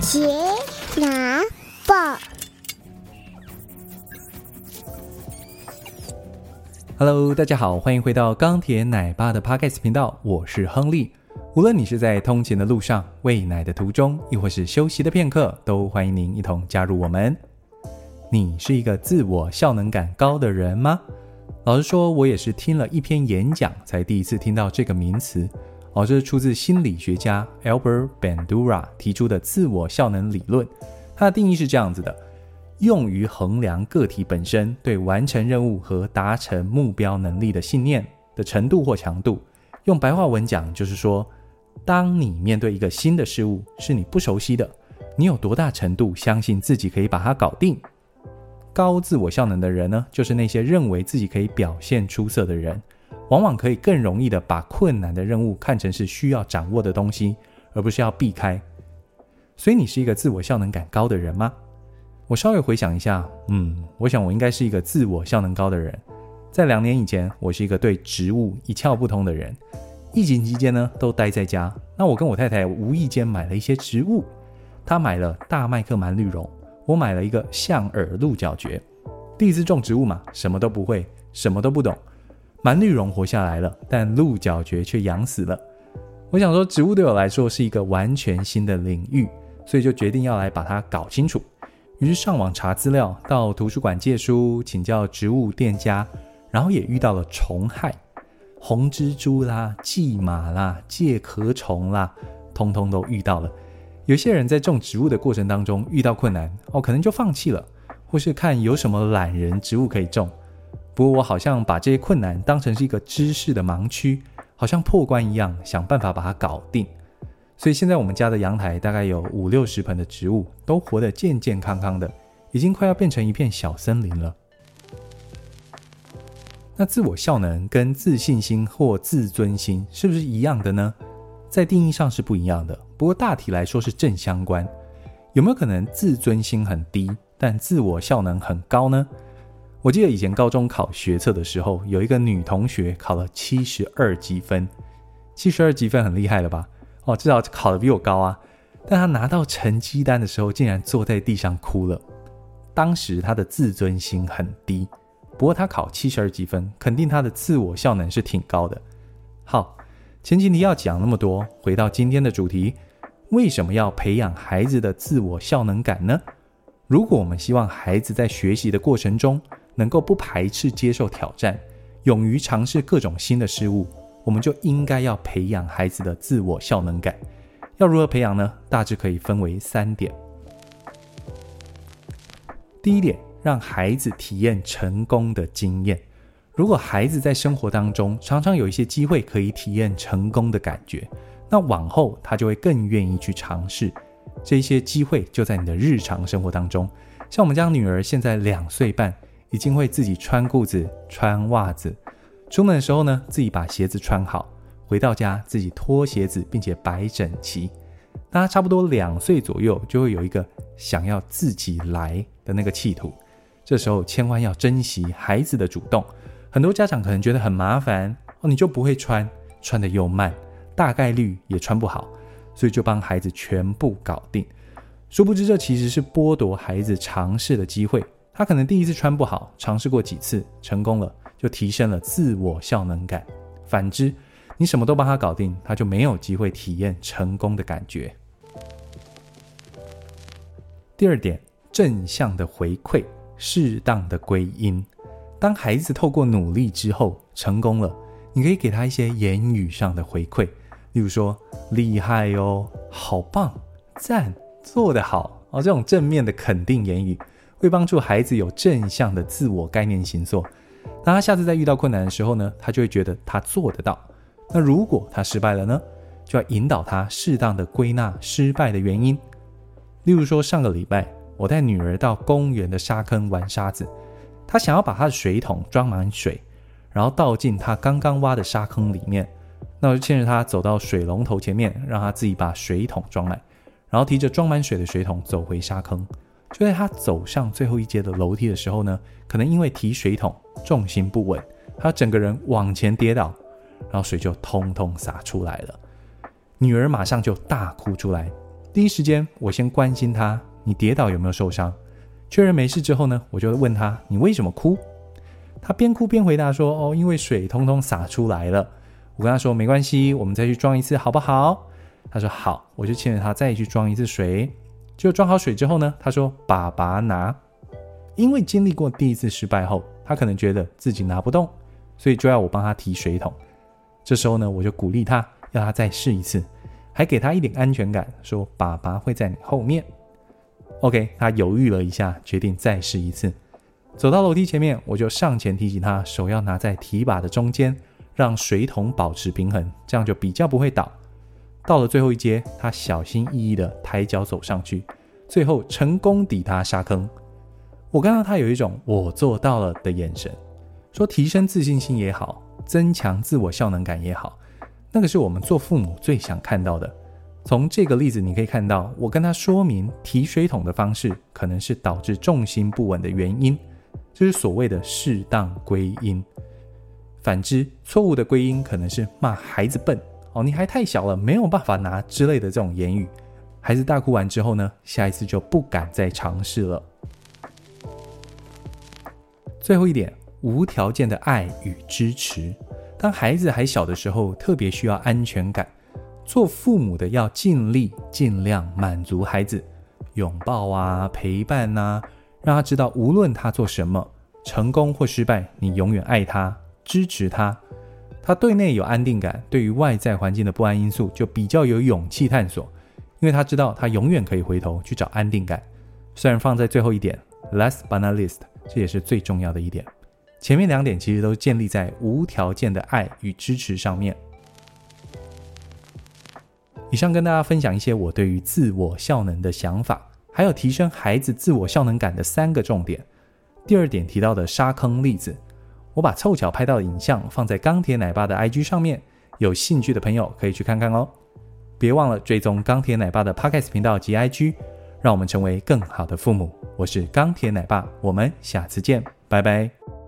杰拿报，Hello，大家好，欢迎回到钢铁奶爸的 Podcast 频道，我是亨利。无论你是在通勤的路上、喂奶的途中，亦或是休息的片刻，都欢迎您一同加入我们。你是一个自我效能感高的人吗？老实说，我也是听了一篇演讲，才第一次听到这个名词。哦，这是出自心理学家 Albert Bandura 提出的自我效能理论。它的定义是这样子的：用于衡量个体本身对完成任务和达成目标能力的信念的程度或强度。用白话文讲，就是说，当你面对一个新的事物，是你不熟悉的，你有多大程度相信自己可以把它搞定？高自我效能的人呢，就是那些认为自己可以表现出色的人。往往可以更容易的把困难的任务看成是需要掌握的东西，而不是要避开。所以你是一个自我效能感高的人吗？我稍微回想一下，嗯，我想我应该是一个自我效能高的人。在两年以前，我是一个对植物一窍不通的人。疫情期间呢，都待在家。那我跟我太太无意间买了一些植物，她买了大麦克蛮绿绒，我买了一个象耳鹿角蕨。第一次种植物嘛，什么都不会，什么都不懂。蛮绿绒活下来了，但鹿角蕨却养死了。我想说，植物对我来说是一个完全新的领域，所以就决定要来把它搞清楚。于是上网查资料，到图书馆借书，请教植物店家，然后也遇到了虫害，红蜘蛛啦、蓟马啦、介壳虫啦，通通都遇到了。有些人在种植物的过程当中遇到困难，哦，可能就放弃了，或是看有什么懒人植物可以种。不过我好像把这些困难当成是一个知识的盲区，好像破关一样，想办法把它搞定。所以现在我们家的阳台大概有五六十盆的植物，都活得健健康康的，已经快要变成一片小森林了。那自我效能跟自信心或自尊心是不是一样的呢？在定义上是不一样的，不过大体来说是正相关。有没有可能自尊心很低，但自我效能很高呢？我记得以前高中考学测的时候，有一个女同学考了七十二级分，七十二级分很厉害了吧？哦，至少考得比我高啊。但她拿到成绩单的时候，竟然坐在地上哭了。当时她的自尊心很低，不过她考七十二级分，肯定她的自我效能是挺高的。好，前几题要讲那么多，回到今天的主题，为什么要培养孩子的自我效能感呢？如果我们希望孩子在学习的过程中，能够不排斥接受挑战，勇于尝试各种新的事物，我们就应该要培养孩子的自我效能感。要如何培养呢？大致可以分为三点。第一点，让孩子体验成功的经验。如果孩子在生活当中常常有一些机会可以体验成功的感觉，那往后他就会更愿意去尝试。这些机会就在你的日常生活当中。像我们家女儿现在两岁半。已经会自己穿裤子、穿袜子，出门的时候呢，自己把鞋子穿好，回到家自己脱鞋子，并且摆整齐。当他差不多两岁左右，就会有一个想要自己来的那个企图。这时候千万要珍惜孩子的主动。很多家长可能觉得很麻烦哦，你就不会穿，穿得又慢，大概率也穿不好，所以就帮孩子全部搞定。殊不知，这其实是剥夺孩子尝试的机会。他可能第一次穿不好，尝试过几次成功了，就提升了自我效能感。反之，你什么都帮他搞定，他就没有机会体验成功的感觉。第二点，正向的回馈，适当的归因。当孩子透过努力之后成功了，你可以给他一些言语上的回馈，例如说厉害哦，好棒，赞，做得好哦，这种正面的肯定言语。会帮助孩子有正向的自我概念形塑。当他下次再遇到困难的时候呢，他就会觉得他做得到。那如果他失败了呢，就要引导他适当的归纳失败的原因。例如说，上个礼拜我带女儿到公园的沙坑玩沙子，她想要把她的水桶装满水，然后倒进她刚刚挖的沙坑里面。那我就牵着她走到水龙头前面，让她自己把水桶装满，然后提着装满水的水桶走回沙坑。就在他走上最后一阶的楼梯的时候呢，可能因为提水桶重心不稳，他整个人往前跌倒，然后水就通通洒出来了。女儿马上就大哭出来，第一时间我先关心她，你跌倒有没有受伤？确认没事之后呢，我就问他，你为什么哭？他边哭边回答说，哦，因为水通通洒出来了。我跟他说没关系，我们再去装一次好不好？他说好，我就牵着他再去装一次水。就装好水之后呢，他说爸爸拿。因为经历过第一次失败后，他可能觉得自己拿不动，所以就要我帮他提水桶。这时候呢，我就鼓励他，要他再试一次，还给他一点安全感，说爸爸会在你后面。OK，他犹豫了一下，决定再试一次。走到楼梯前面，我就上前提醒他，手要拿在提把的中间，让水桶保持平衡，这样就比较不会倒。到了最后一阶，他小心翼翼地抬脚走上去，最后成功抵达沙坑。我看到他有一种“我做到了”的眼神，说提升自信心也好，增强自我效能感也好，那个是我们做父母最想看到的。从这个例子你可以看到，我跟他说明提水桶的方式可能是导致重心不稳的原因，就是所谓的适当归因。反之，错误的归因可能是骂孩子笨哦，你还太小了，没有办法拿之类的这种言语。孩子大哭完之后呢，下一次就不敢再尝试了。最后一点，无条件的爱与支持。当孩子还小的时候，特别需要安全感。做父母的要尽力尽量满足孩子，拥抱啊，陪伴啊，让他知道无论他做什么，成功或失败，你永远爱他，支持他。他对内有安定感，对于外在环境的不安因素就比较有勇气探索，因为他知道他永远可以回头去找安定感。虽然放在最后一点，last but not least。这也是最重要的一点。前面两点其实都建立在无条件的爱与支持上面。以上跟大家分享一些我对于自我效能的想法，还有提升孩子自我效能感的三个重点。第二点提到的沙坑例子，我把凑巧拍到的影像放在钢铁奶爸的 IG 上面，有兴趣的朋友可以去看看哦。别忘了追踪钢铁奶爸的 Podcast 频道及 IG。让我们成为更好的父母。我是钢铁奶爸，我们下次见，拜拜。